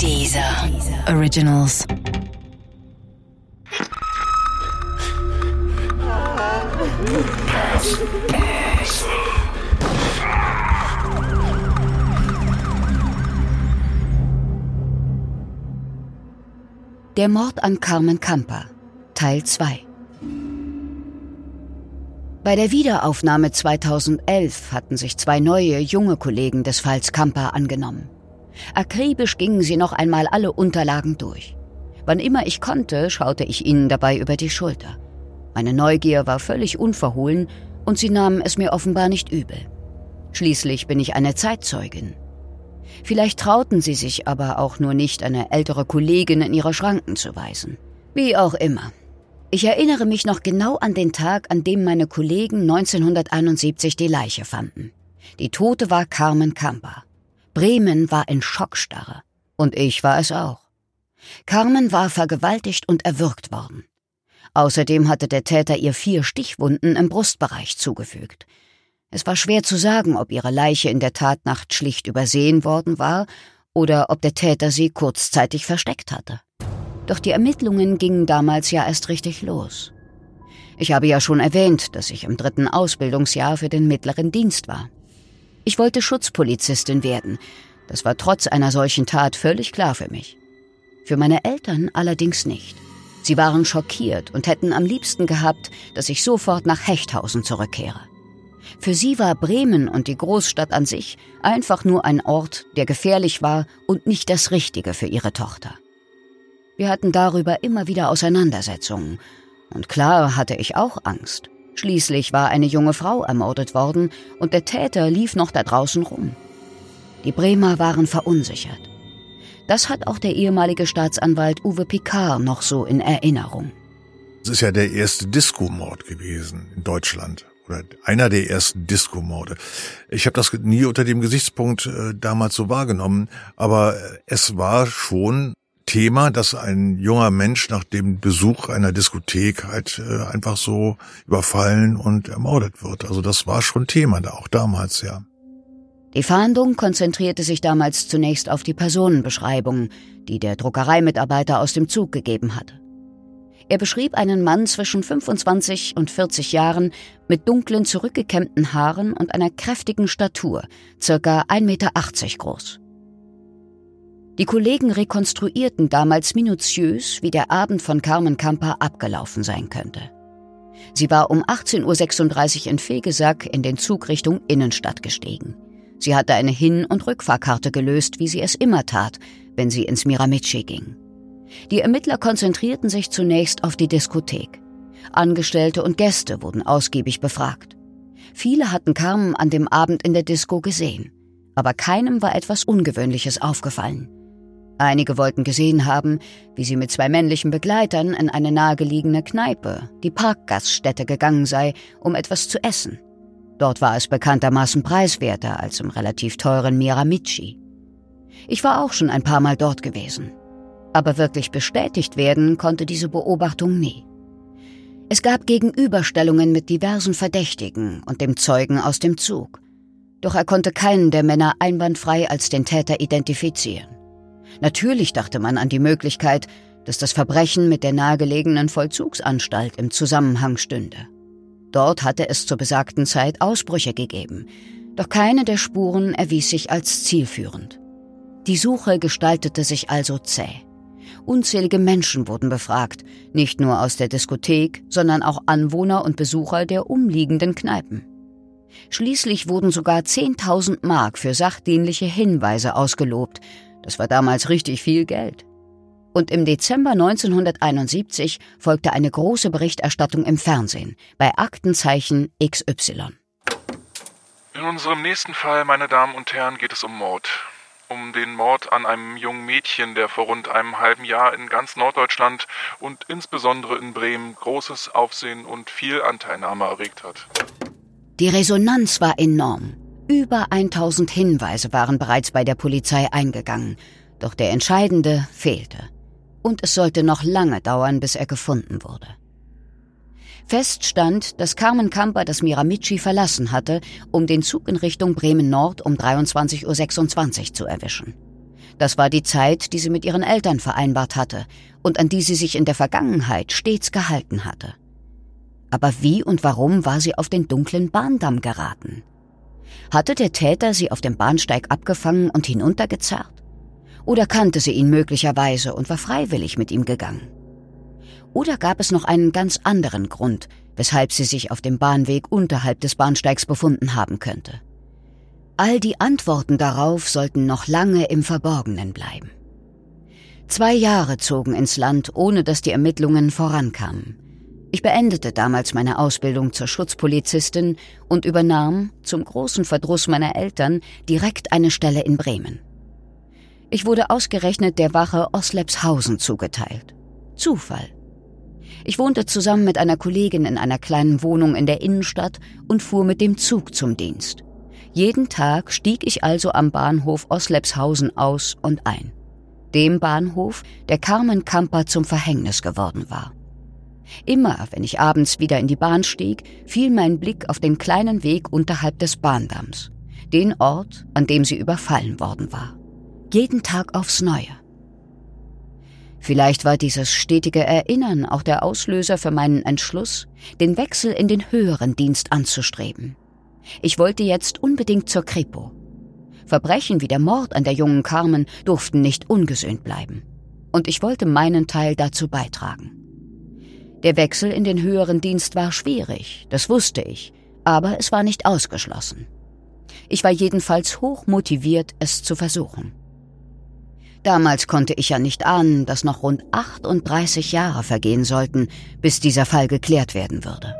Dieser Originals. Der Mord an Carmen Camper, Teil 2. Bei der Wiederaufnahme 2011 hatten sich zwei neue, junge Kollegen des Falls Camper angenommen. Akribisch gingen sie noch einmal alle Unterlagen durch. Wann immer ich konnte, schaute ich ihnen dabei über die Schulter. Meine Neugier war völlig unverhohlen und sie nahmen es mir offenbar nicht übel. Schließlich bin ich eine Zeitzeugin. Vielleicht trauten sie sich aber auch nur nicht, eine ältere Kollegin in ihre Schranken zu weisen. Wie auch immer. Ich erinnere mich noch genau an den Tag, an dem meine Kollegen 1971 die Leiche fanden. Die Tote war Carmen Camper. Bremen war in Schockstarre. Und ich war es auch. Carmen war vergewaltigt und erwürgt worden. Außerdem hatte der Täter ihr vier Stichwunden im Brustbereich zugefügt. Es war schwer zu sagen, ob ihre Leiche in der Tatnacht schlicht übersehen worden war oder ob der Täter sie kurzzeitig versteckt hatte. Doch die Ermittlungen gingen damals ja erst richtig los. Ich habe ja schon erwähnt, dass ich im dritten Ausbildungsjahr für den mittleren Dienst war. Ich wollte Schutzpolizistin werden. Das war trotz einer solchen Tat völlig klar für mich. Für meine Eltern allerdings nicht. Sie waren schockiert und hätten am liebsten gehabt, dass ich sofort nach Hechthausen zurückkehre. Für sie war Bremen und die Großstadt an sich einfach nur ein Ort, der gefährlich war und nicht das Richtige für ihre Tochter. Wir hatten darüber immer wieder Auseinandersetzungen. Und klar hatte ich auch Angst. Schließlich war eine junge Frau ermordet worden und der Täter lief noch da draußen rum. Die Bremer waren verunsichert. Das hat auch der ehemalige Staatsanwalt Uwe Picard noch so in Erinnerung. Es ist ja der erste Disco-Mord gewesen in Deutschland oder einer der ersten Disco-Morde. Ich habe das nie unter dem Gesichtspunkt äh, damals so wahrgenommen, aber es war schon Thema, dass ein junger Mensch nach dem Besuch einer Diskothek halt äh, einfach so überfallen und ermordet wird. Also das war schon Thema da auch damals, ja. Die Fahndung konzentrierte sich damals zunächst auf die Personenbeschreibung, die der Druckereimitarbeiter aus dem Zug gegeben hatte. Er beschrieb einen Mann zwischen 25 und 40 Jahren mit dunklen, zurückgekämmten Haaren und einer kräftigen Statur, circa 1,80 Meter groß. Die Kollegen rekonstruierten damals minutiös, wie der Abend von Carmen Camper abgelaufen sein könnte. Sie war um 18.36 Uhr in Fegesack in den Zug Richtung Innenstadt gestiegen. Sie hatte eine Hin- und Rückfahrkarte gelöst, wie sie es immer tat, wenn sie ins Miramichi ging. Die Ermittler konzentrierten sich zunächst auf die Diskothek. Angestellte und Gäste wurden ausgiebig befragt. Viele hatten Carmen an dem Abend in der Disco gesehen, aber keinem war etwas Ungewöhnliches aufgefallen. Einige wollten gesehen haben, wie sie mit zwei männlichen Begleitern in eine nahegelegene Kneipe, die Parkgaststätte, gegangen sei, um etwas zu essen. Dort war es bekanntermaßen preiswerter als im relativ teuren Miramichi. Ich war auch schon ein paar Mal dort gewesen. Aber wirklich bestätigt werden konnte diese Beobachtung nie. Es gab Gegenüberstellungen mit diversen Verdächtigen und dem Zeugen aus dem Zug. Doch er konnte keinen der Männer einwandfrei als den Täter identifizieren. Natürlich dachte man an die Möglichkeit, dass das Verbrechen mit der nahegelegenen Vollzugsanstalt im Zusammenhang stünde. Dort hatte es zur besagten Zeit Ausbrüche gegeben, doch keine der Spuren erwies sich als zielführend. Die Suche gestaltete sich also zäh. Unzählige Menschen wurden befragt, nicht nur aus der Diskothek, sondern auch Anwohner und Besucher der umliegenden Kneipen. Schließlich wurden sogar 10.000 Mark für sachdienliche Hinweise ausgelobt, das war damals richtig viel Geld. Und im Dezember 1971 folgte eine große Berichterstattung im Fernsehen bei Aktenzeichen XY. In unserem nächsten Fall, meine Damen und Herren, geht es um Mord. Um den Mord an einem jungen Mädchen, der vor rund einem halben Jahr in ganz Norddeutschland und insbesondere in Bremen großes Aufsehen und viel Anteilnahme erregt hat. Die Resonanz war enorm. Über 1000 Hinweise waren bereits bei der Polizei eingegangen, doch der entscheidende fehlte. Und es sollte noch lange dauern, bis er gefunden wurde. Fest stand, dass Carmen Camper das Miramichi verlassen hatte, um den Zug in Richtung Bremen Nord um 23.26 Uhr zu erwischen. Das war die Zeit, die sie mit ihren Eltern vereinbart hatte und an die sie sich in der Vergangenheit stets gehalten hatte. Aber wie und warum war sie auf den dunklen Bahndamm geraten? Hatte der Täter sie auf dem Bahnsteig abgefangen und hinuntergezerrt? Oder kannte sie ihn möglicherweise und war freiwillig mit ihm gegangen? Oder gab es noch einen ganz anderen Grund, weshalb sie sich auf dem Bahnweg unterhalb des Bahnsteigs befunden haben könnte? All die Antworten darauf sollten noch lange im Verborgenen bleiben. Zwei Jahre zogen ins Land, ohne dass die Ermittlungen vorankamen. Ich beendete damals meine Ausbildung zur Schutzpolizistin und übernahm, zum großen Verdruss meiner Eltern, direkt eine Stelle in Bremen. Ich wurde ausgerechnet der Wache Oslepshausen zugeteilt. Zufall. Ich wohnte zusammen mit einer Kollegin in einer kleinen Wohnung in der Innenstadt und fuhr mit dem Zug zum Dienst. Jeden Tag stieg ich also am Bahnhof Oslepshausen aus und ein. Dem Bahnhof, der Carmen Kamper zum Verhängnis geworden war. Immer, wenn ich abends wieder in die Bahn stieg, fiel mein Blick auf den kleinen Weg unterhalb des Bahndamms, den Ort, an dem sie überfallen worden war. Jeden Tag aufs Neue. Vielleicht war dieses stetige Erinnern auch der Auslöser für meinen Entschluss, den Wechsel in den höheren Dienst anzustreben. Ich wollte jetzt unbedingt zur Kripo. Verbrechen wie der Mord an der jungen Carmen durften nicht ungesöhnt bleiben. Und ich wollte meinen Teil dazu beitragen. Der Wechsel in den höheren Dienst war schwierig, das wusste ich, aber es war nicht ausgeschlossen. Ich war jedenfalls hoch motiviert, es zu versuchen. Damals konnte ich ja nicht ahnen, dass noch rund 38 Jahre vergehen sollten, bis dieser Fall geklärt werden würde.